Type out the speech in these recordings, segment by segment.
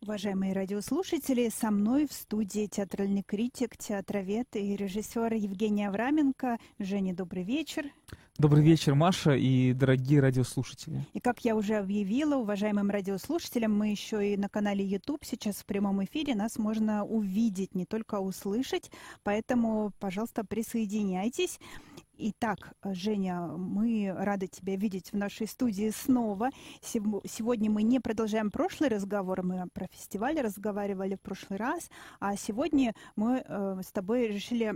Уважаемые радиослушатели, со мной в студии театральный критик, театровед и режиссер Евгений Авраменко. Женя, добрый вечер. Добрый вечер, Маша и дорогие радиослушатели. И как я уже объявила уважаемым радиослушателям, мы еще и на канале YouTube сейчас в прямом эфире. Нас можно увидеть, не только услышать. Поэтому, пожалуйста, присоединяйтесь. Итак, Женя, мы рады тебя видеть в нашей студии снова. Сегодня мы не продолжаем прошлый разговор, мы про фестиваль разговаривали в прошлый раз, а сегодня мы э, с тобой решили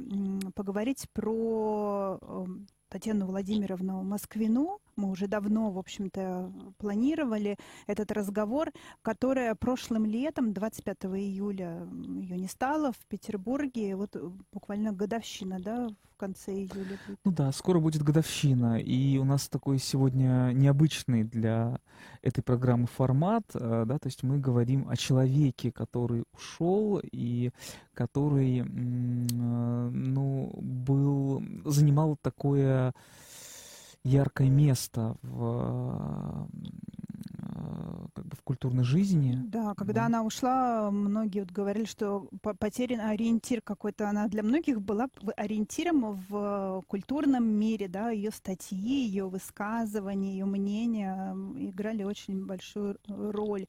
поговорить про э, Татьяну Владимировну Москвину. Мы уже давно, в общем-то, планировали этот разговор, которая прошлым летом, 25 июля, ее не стало в Петербурге. Вот буквально годовщина, да, в конце июля. Ну да, скоро будет годовщина. И у нас такой сегодня необычный для этой программы формат, э, да, то есть мы говорим о человеке, который ушел и который, э, ну, был, занимал такое яркое место в как бы в культурной жизни. Да, когда да. она ушла, многие вот говорили, что потерян ориентир какой-то. Она для многих была ориентиром в культурном мире, да, ее статьи, ее высказывания, ее мнения играли очень большую роль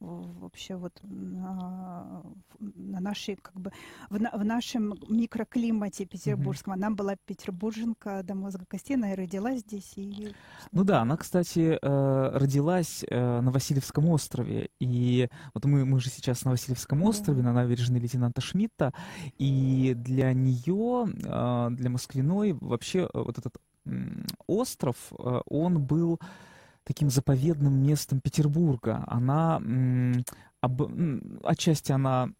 вообще вот на, на нашей, как бы, в, на, в нашем микроклимате петербургском. Она была петербурженка до мозга костей, она и родилась здесь. И... Ну да, она, кстати, э, родилась э, на Васильевском острове. И вот мы, мы же сейчас на Васильевском острове, да. на набережной лейтенанта Шмидта. И для нее, э, для Москвиной, вообще вот этот остров, он был таким заповедным местом Петербурга. Она об, отчасти она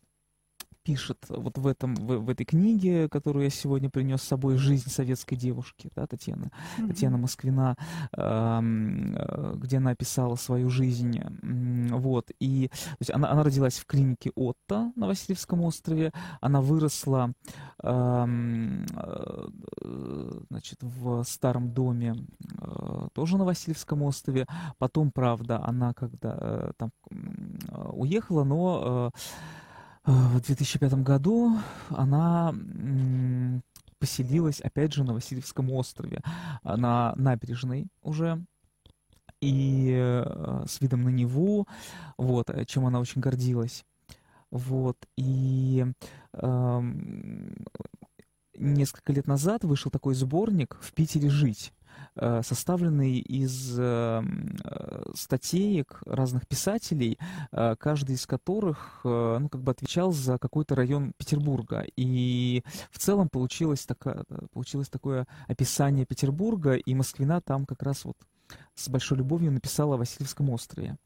пишет вот в, этом, в, в этой книге, которую я сегодня принес с собой, «Жизнь советской девушки», да, Татьяна, mm-hmm. Татьяна Москвина, э, где она описала свою жизнь. Вот, и то есть она, она родилась в клинике Отто на Васильевском острове, она выросла э, значит, в старом доме э, тоже на Васильевском острове, потом, правда, она когда там уехала, но в 2005 году она поселилась, опять же, на Васильевском острове, на набережной уже, и э, с видом на Неву, вот, чем она очень гордилась. Вот, и э, несколько лет назад вышел такой сборник «В Питере жить», Э, составленный из э, э, статеек разных писателей, каждый из которых ну, как бы отвечал за какой-то район Петербурга. И в целом получилось, такое, получилось такое описание Петербурга, и Москвина там как раз вот с большой любовью написала о Васильевском острове.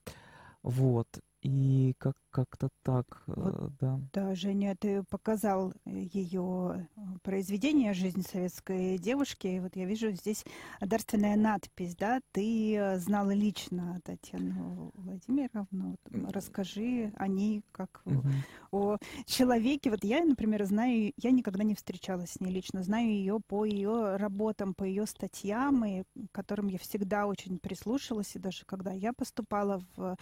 Вот. И как как-то так, э, вот, да. Да, Женя, ты показал ее э, произведение «Жизнь советской девушки». И вот я вижу здесь дарственная надпись, да? Ты э, знала лично Татьяну Владимировну. Расскажи о ней как угу. о человеке. Вот я, например, знаю, я никогда не встречалась с ней лично, знаю ее по ее работам, по ее статьям, и которым я всегда очень прислушалась. И даже когда я поступала в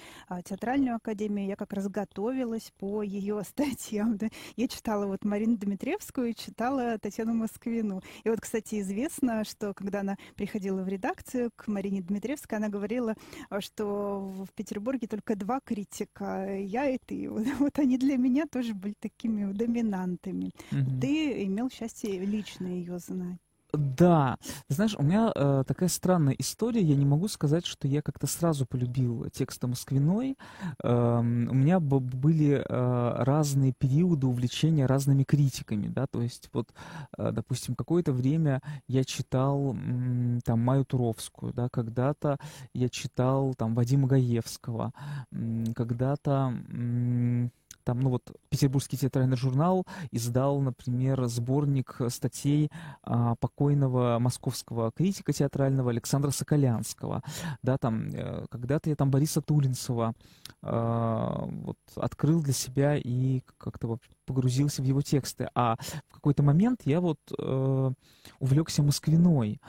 театральную академию, я как раз готовилась по ее статьям. Да. Я читала вот Марину Дмитриевскую, читала Татьяну Москвину. И вот, кстати, известно, что когда она приходила в редакцию к Марине Дмитриевской, она говорила, что в Петербурге только два критика, я и ты. Вот, вот они для меня тоже были такими доминантами. Угу. Ты имел счастье лично ее знать. Да, знаешь, у меня э, такая странная история. Я не могу сказать, что я как-то сразу полюбил текста Москвиной. Э, у меня были э, разные периоды увлечения разными критиками, да, то есть вот, э, допустим, какое-то время я читал э, там Маю Туровскую, да, когда-то я читал там Вадима Гаевского, э, когда-то э, там, ну вот, Петербургский театральный журнал издал, например, сборник статей а, покойного московского критика театрального Александра Соколянского. Да, там, э, когда-то я там Бориса Тулинцева а, вот, открыл для себя и как-то погрузился в его тексты. А в какой-то момент я вот э, увлекся Москвиной.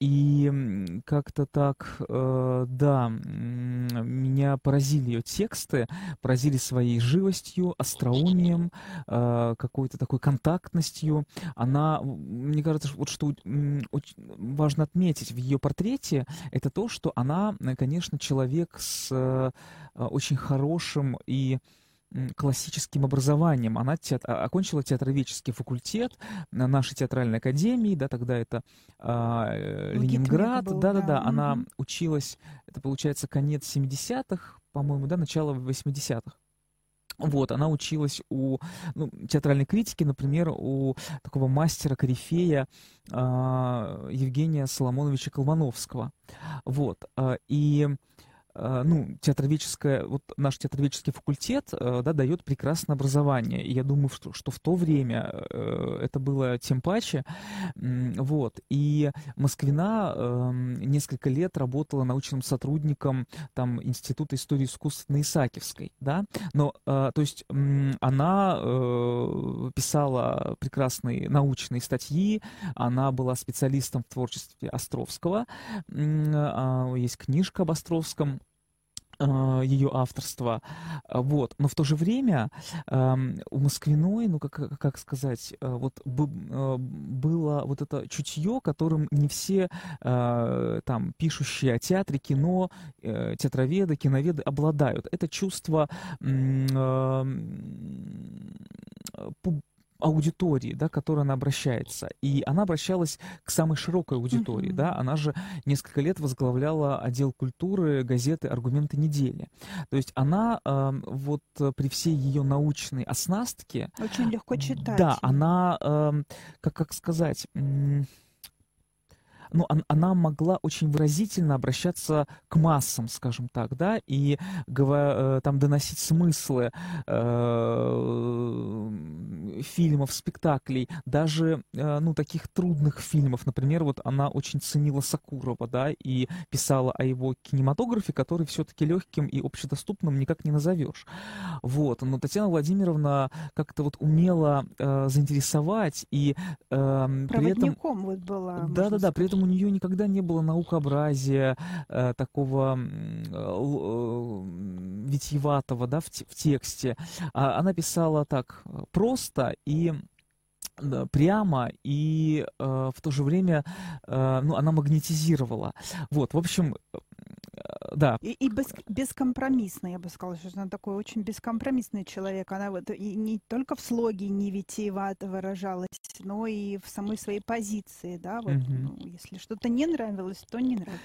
И как-то так, э, да, меня поразили ее тексты, поразили своей живостью, остроумием, э, какой-то такой контактностью. Она, мне кажется, вот что очень важно отметить в ее портрете, это то, что она, конечно, человек с э, очень хорошим и классическим образованием. Она теат... А, окончила театроведческий факультет на нашей театральной академии, да, тогда это а, э, Ленинград, да-да-да, да. она угу. училась, это получается конец 70-х, по-моему, да, начало 80-х. Вот, она училась у ну, театральной критики, например, у такого мастера, корифея э, Евгения Соломоновича Колмановского. Вот, э, и ну, театроведческое, вот наш театроведческий факультет, э, да, дает прекрасное образование. И я думаю, что, что в то время э, это было тем паче. Вот. И Москвина эм, несколько лет работала научным сотрудником там, Института истории искусств на Исаакиевской, да. Но, то есть, она писала прекрасные научные статьи, она была специалистом в творчестве Островского, а, есть книжка об Островском, а, ее авторства, а, вот, но в то же время у Москвиной, ну как как сказать, а, вот было вот это чутье, которым не все там пишущие о театре, кино, э, театроведы, киноведы обладают. Это чувство аудитории, да, к которой она обращается. И она обращалась к самой широкой аудитории, mm-hmm. да, она же несколько лет возглавляла отдел культуры газеты «Аргументы недели». То есть она э, вот при всей ее научной оснастке... Очень легко читать. Да, она, э, как, как сказать... Э, ну, она могла очень выразительно обращаться к массам, скажем так, да, и э, там доносить смыслы э, фильмов, спектаклей, даже, э, ну, таких трудных фильмов. Например, вот она очень ценила Сакурова, да, и писала о его кинематографе, который все-таки легким и общедоступным никак не назовешь. Вот, но Татьяна Владимировна как-то вот умела э, заинтересовать и э, при этом... вот была. Да-да-да, при этом у нее никогда не было наукообразия э, такого э, э, витьеватого да, в, в тексте. А она писала так просто и прямо и э, в то же время э, ну, она магнетизировала. Вот, в общем, да. И, и без, бескомпромиссный, я бы сказала, что она такой очень бескомпромиссный человек. Она вот и не только в слоге не витиевато выражалась, но и в самой своей позиции, да, вот, угу. ну, если что-то не нравилось, то не нравилось.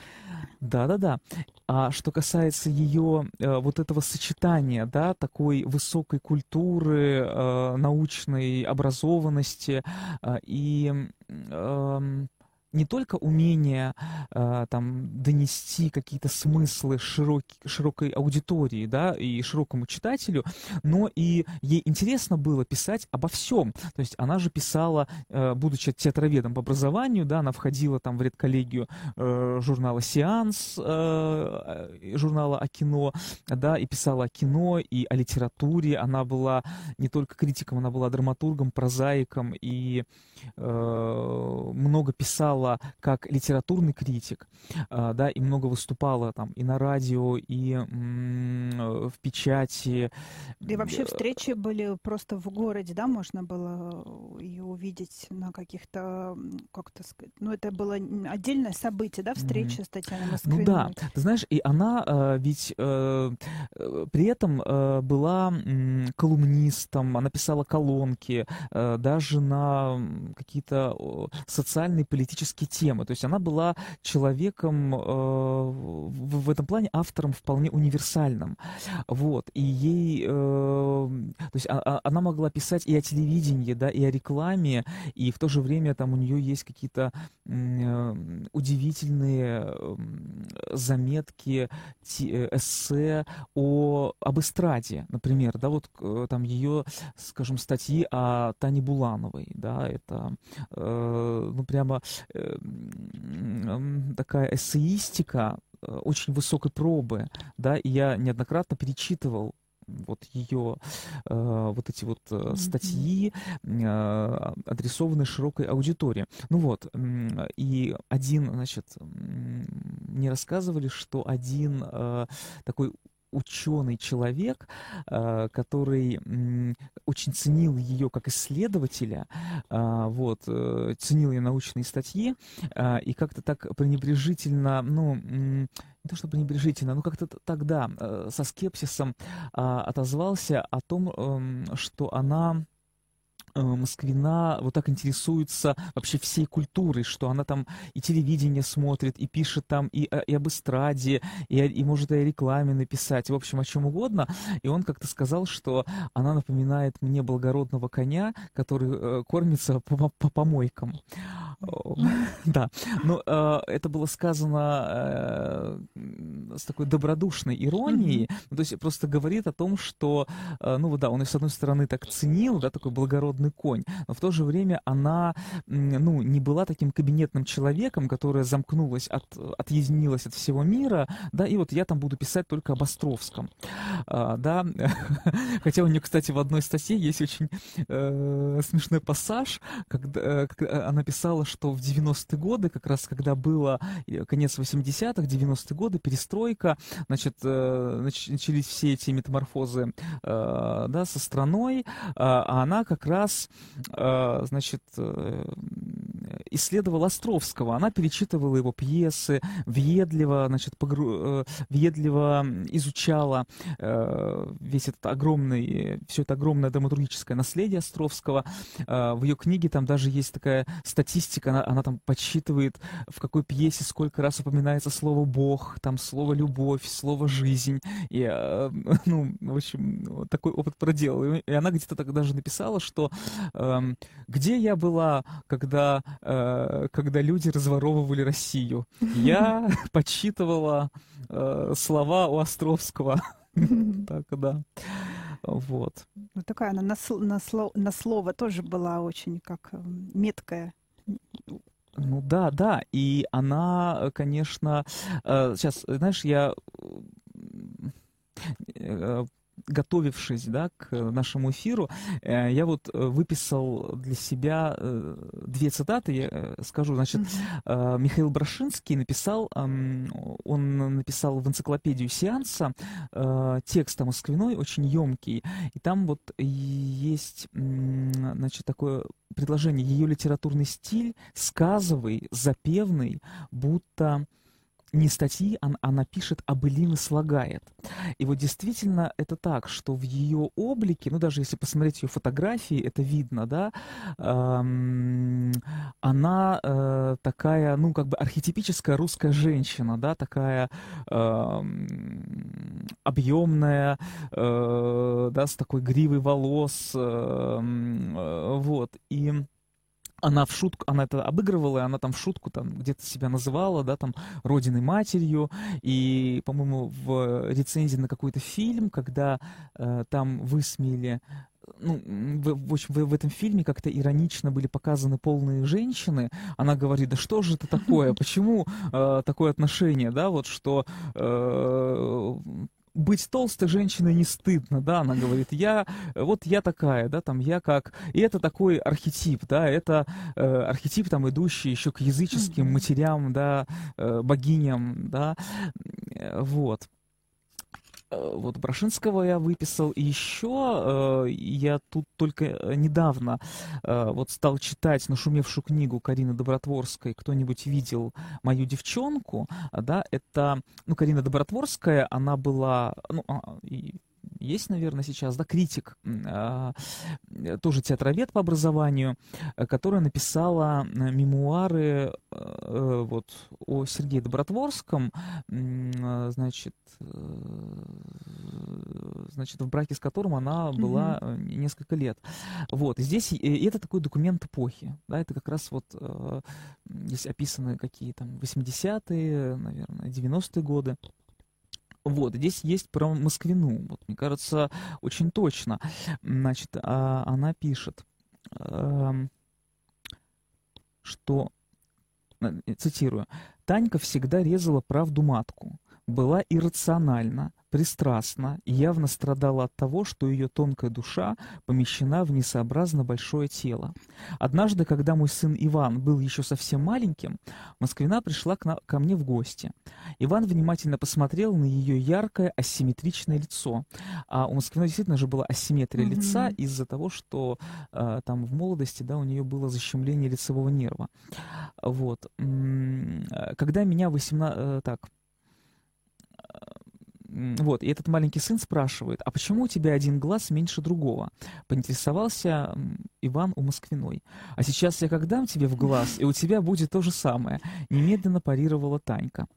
Да-да-да. А что касается ее э, вот этого сочетания, да, такой высокой культуры, э, научной образованности э, и э, не только умение э, там донести какие-то смыслы широкий, широкой аудитории, да, и широкому читателю, но и ей интересно было писать обо всем. То есть она же писала, э, будучи театроведом по образованию, да, она входила там в редколлегию э, журнала «Сеанс», журнала о кино, да, и писала о кино, и о литературе. Она была не только критиком, она была драматургом, прозаиком, и много писала выступала как литературный критик, а, да, и много выступала там и на радио, и в печати. И вообще встречи были просто в городе, да, можно было ее увидеть на каких-то, как то сказать, ну, это было отдельное событие, да, встреча mm-hmm. с Татьяной Москвиной. Ну да, ты знаешь, и она э, ведь э, при этом э, была колумнистом, она писала колонки, даже на какие-то социальные политические тематические темы. То есть она была человеком э, в, в этом плане автором вполне универсальным. Вот. И ей... Э, то есть а, а, она могла писать и о телевидении, да, и о рекламе, и в то же время там у нее есть какие-то э, удивительные заметки, э, эссе о, об эстраде, например, да, вот э, там ее, скажем, статьи о Тане Булановой, да, это, э, ну, прямо э, такая эссеистика э, очень высокой пробы, да, и я неоднократно перечитывал вот ее э, вот эти вот э, статьи, э, адресованные широкой аудитории. Ну вот, и один, значит, мне рассказывали, что один э, такой ученый человек, э, который очень ценил ее как исследователя, э, вот, э, ценил ее научные статьи, и как-то так пренебрежительно, ну, не то что пренебрежительно, но как-то тогда со скепсисом отозвался о том, эм, что она Москвина вот так интересуется вообще всей культурой, что она там и телевидение смотрит, и пишет там и, и об эстраде, и, и может и о рекламе написать, в общем, о чем угодно. И он как-то сказал, что она напоминает мне благородного коня, который э, кормится по, по помойкам. Да, но э, это было сказано э, с такой добродушной иронией, то есть просто говорит о том, что, э, ну да, он с одной стороны так ценил, да, такой благородный конь, но в то же время она, ну, не была таким кабинетным человеком, которая замкнулась, от, отъединилась от всего мира, да, и вот я там буду писать только об Островском, да, хотя у нее, кстати, в одной статье есть очень смешной пассаж, когда она писала, что в 90-е годы, как раз когда было э, конец 80-х, 90-е годы, перестройка, значит, э, начались все эти метаморфозы э, да, со страной, а она как раз, значит, исследовала Островского, она перечитывала его пьесы, въедливо, значит, погру... въедливо изучала весь этот огромный, все это огромное драматургическое наследие Островского. В ее книге там даже есть такая статистика, она, она там подсчитывает, в какой пьесе сколько раз упоминается слово «бог», там слово «любовь», слово «жизнь». И, э, ну, в общем, такой опыт проделала. И она где-то так даже написала, что э, «Где я была, когда, э, когда люди разворовывали Россию? Я подсчитывала э, слова у Островского». Так, да. Вот. Ну, такая она на, на, на слово тоже была очень как меткая. Ну да, да, и она, конечно, сейчас, э, знаешь, я э, готовившись да, к нашему эфиру, э, я вот выписал для себя две цитаты, я скажу, значит. Михаил Брашинский написал, он написал в энциклопедию сеанса текст о Москвиной, очень емкий, и там вот есть, значит, такое предложение, ее литературный стиль сказовый, запевный, будто не статьи, она, она пишет, а былины слагает. И вот действительно это так, что в ее облике, ну даже если посмотреть ее фотографии, это видно, да, эм, она э, такая, ну как бы архетипическая русская женщина, да, такая эм, объемная, э, да, с такой гривой волос, э, э, вот, и она в шутку, она это обыгрывала, и она там в шутку там где-то себя называла, да, там, родиной матерью, и, по-моему, в рецензии на какой-то фильм, когда э, там высмеяли ну, в, в, общем, в, в этом фильме как-то иронично были показаны полные женщины. Она говорит, да что же это такое, почему э, такое отношение, да, вот что э, быть толстой женщиной не стыдно, да, она говорит, я, вот я такая, да, там, я как, и это такой архетип, да, это э, архетип, там, идущий еще к языческим матерям, да, э, богиням, да, э, вот. Э, вот Брашинского я выписал, и еще э, я тут только э, недавно э, вот стал читать нашумевшую книгу Карины Добротворской «Кто-нибудь видел мою девчонку?» Да, это, ну, Карина Добротворская, она была, ну, а, и есть, наверное, сейчас, да, критик, а, тоже театровед по образованию, которая написала мемуары вот о Сергее Добротворском, значит, значит, в браке с которым она была угу. несколько лет. Вот, и здесь и это такой документ эпохи, да, это как раз вот здесь описаны какие там 80-е, наверное, 90-е годы. Вот, здесь есть про Москвину. Вот, мне кажется, очень точно. Значит, а, она пишет, эм, что, э, цитирую, «Танька всегда резала правду матку, была иррациональна, пристрастна и явно страдала от того, что ее тонкая душа помещена в несообразно большое тело. Однажды, когда мой сын Иван был еще совсем маленьким, Москвина пришла к ко мне в гости. Иван внимательно посмотрел на ее яркое асимметричное лицо. А у Москвиной действительно же была асимметрия mm-hmm. лица из-за того, что э, там в молодости да, у нее было защемление лицевого нерва. Вот. Когда меня 18... Э, так, вот, и этот маленький сын спрашивает, а почему у тебя один глаз меньше другого? Поинтересовался Иван у Москвиной. А сейчас я как дам тебе в глаз, и у тебя будет то же самое. Немедленно парировала Танька.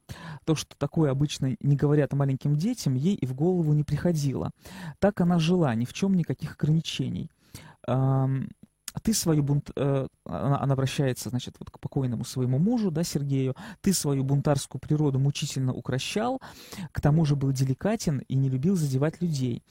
То, что такое обычно не говорят маленьким детям, ей и в голову не приходило. Так она жила, ни в чем никаких ограничений ты свою бунт... Э, она, она обращается, значит, вот к покойному своему мужу, да, Сергею, ты свою бунтарскую природу мучительно укращал, к тому же был деликатен и не любил задевать людей.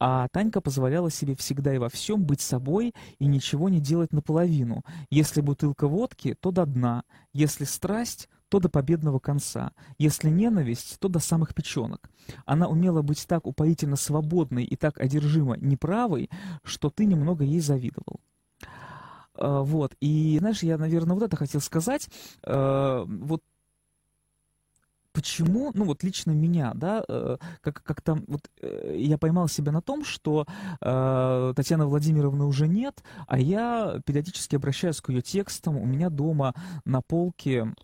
А Танька позволяла себе всегда и во всем быть собой и ничего не делать наполовину. Если бутылка водки, то до дна. Если страсть, то до победного конца. Если ненависть, то до самых печенок. Она умела быть так упоительно свободной и так одержимо неправой, что ты немного ей завидовал. А, вот. И, знаешь, я, наверное, вот это хотел сказать. А, вот почему, ну вот лично меня, да, э, как как-то вот э, я поймал себя на том, что э, Татьяны Владимировны уже нет, а я периодически обращаюсь к ее текстам. У меня дома на полке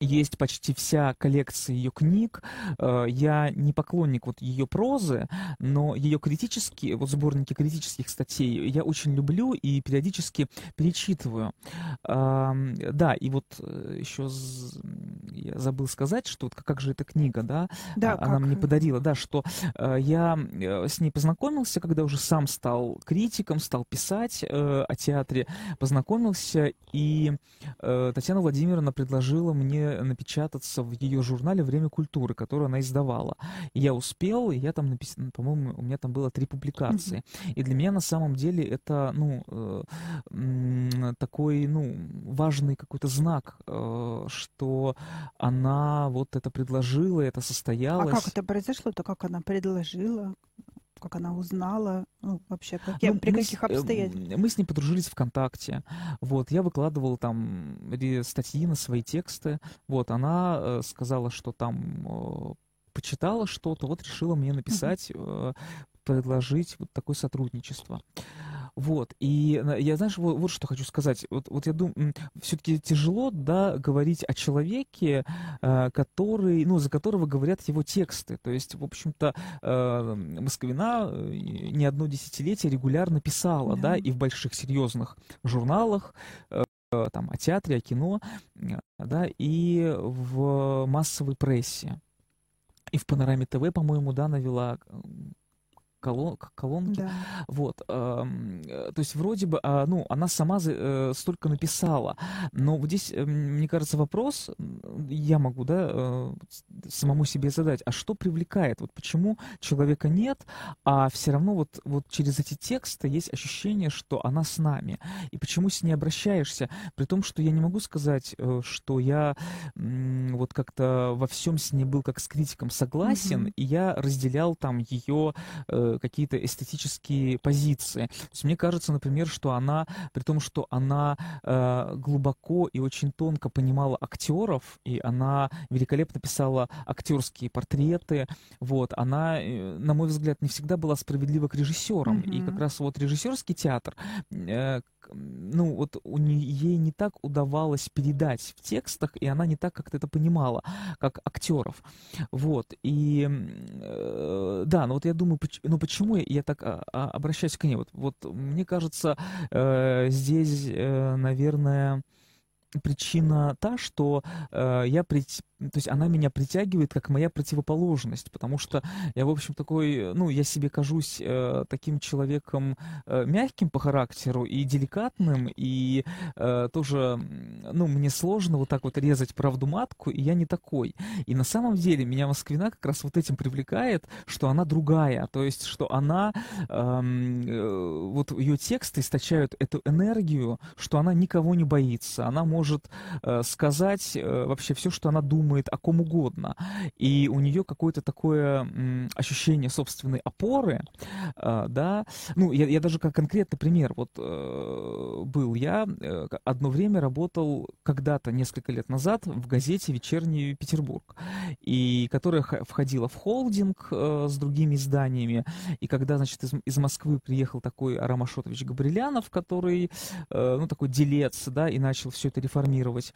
есть почти вся коллекция ее книг. Э, я не поклонник вот ее прозы, но ее критические, вот сборники критических статей я очень люблю и периодически перечитываю. Да, и вот э, еще я забыл сказать, что вот как же эта книга, да, да она как? мне подарила, да, что э, я с ней познакомился, когда уже сам стал критиком, стал писать о театре, познакомился, и Татьяна Владимировна предложила мне напечататься в ее журнале «Время культуры», которую она издавала. И я успел, и я там написал, по-моему, у меня там было три публикации. И для меня на самом деле это, ну, э, такой, ну, важный какой-то знак, э, что она вот это предложила, это состоялось. А как это произошло-то, как она предложила? Как она узнала, ну, вообще, какие, ну, при каких с, обстоятельствах? Мы с ней подружились ВКонтакте, вот, я выкладывал там статьи на свои тексты, вот, она э, сказала, что там э, почитала что-то, вот решила мне написать, э, предложить вот такое сотрудничество. Вот, и я, знаешь, вот, вот что хочу сказать. Вот, вот я думаю, все-таки тяжело, да, говорить о человеке, э, который, ну, за которого говорят его тексты. То есть, в общем-то, э, Москвина э, не одно десятилетие регулярно писала, да, да и в больших серьезных журналах, э, там, о театре, о кино, да, и в массовой прессе. И в Панораме ТВ, по-моему, да, навела колон, колонки. Да. Вот. Э, то есть вроде бы, э, ну, она сама э, столько написала, но вот здесь, э, мне кажется, вопрос, я могу, да, э, самому себе задать, а что привлекает? Вот почему человека нет, а все равно вот, вот через эти тексты есть ощущение, что она с нами. И почему с ней обращаешься? При том, что я не могу сказать, что я вот как-то во всем с ней был как с критиком согласен, mm-hmm. и я разделял там ее э, какие-то эстетические позиции. То есть мне кажется, например, что она, при том, что она э, глубоко и очень тонко понимала актеров, и она великолепно писала актерские портреты, вот, она, э, на мой взгляд, не всегда была справедлива к режиссерам. Mm-hmm. И как раз вот режиссерский театр, э, ну, вот у нее, ей не так удавалось передать в текстах, и она не так как-то это понимала, как актеров. Вот. И э, да, но вот я думаю, ну почему я так а, а, обращаюсь к ней? Вот, вот мне кажется, э, здесь, э, наверное, причина та, что э, я при, то есть она меня притягивает как моя противоположность, потому что я, в общем, такой, ну, я себе кажусь э, таким человеком э, мягким по характеру и деликатным, и э, тоже, ну, мне сложно вот так вот резать правду матку, и я не такой. И на самом деле меня Москвина как раз вот этим привлекает, что она другая, то есть, что она, эм, э, вот ее тексты источают эту энергию, что она никого не боится, она может э, сказать э, вообще все, что она думает, думает о ком угодно, и у нее какое-то такое ощущение собственной опоры, э, да, ну, я, я даже как конкретный пример, вот э, был. Я, э, одно время работал когда-то, несколько лет назад, в газете «Вечерний Петербург», и которая входила в холдинг с другими изданиями, и когда, значит, из, из Москвы приехал такой Арамашотович Габрилянов, который, ну, такой делец, да, и начал все это реформировать,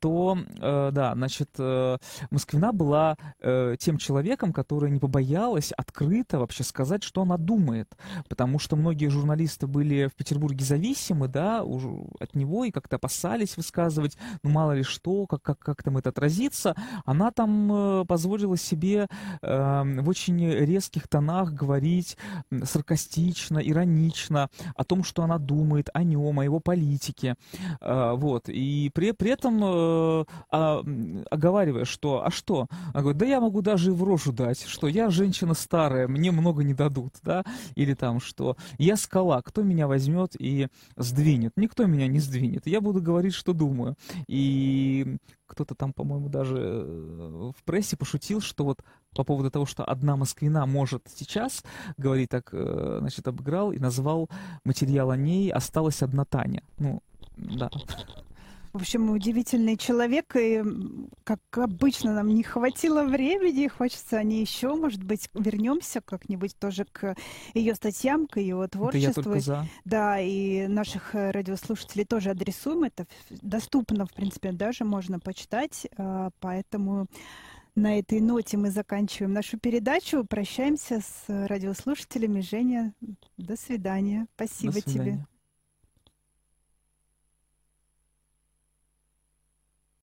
то, э, да, значит, э, Москвина была э, тем человеком, который не побоялась открыто вообще сказать, что она думает, потому что многие журналисты были в Петербурге зависимы, да, уже от него и как-то опасались высказывать, ну, мало ли что, как, как, как там это отразится. Она там э, позволила себе э, в очень резких тонах говорить саркастично, иронично о том, что она думает о нем, о его политике, э, вот, и при, при этом э, а, оговаривая, что, а что? Она говорит, да я могу даже и в рожу дать, что я женщина старая, мне много не дадут, да, или там, что я скала, кто меня возьмет и сдвинет? Никто меня не сдвинет, я буду говорить, что думаю. И кто-то там, по-моему, даже э, в прессе пошутил, что вот по поводу того, что одна москвина может сейчас, говорить так, э, значит, обыграл и назвал материал о ней «Осталась одна Таня». Ну, да. В общем, удивительный человек, и, как обычно, нам не хватило времени, хочется они еще, может быть, вернемся как-нибудь тоже к ее статьям, к ее творчеству. Это я за. Да, и наших э, радиослушателей тоже адресуем, это доступно, в принципе, даже можно почитать, а, поэтому на этой ноте мы заканчиваем нашу передачу. Прощаемся с радиослушателями. Женя, до свидания. Спасибо до свидания. тебе.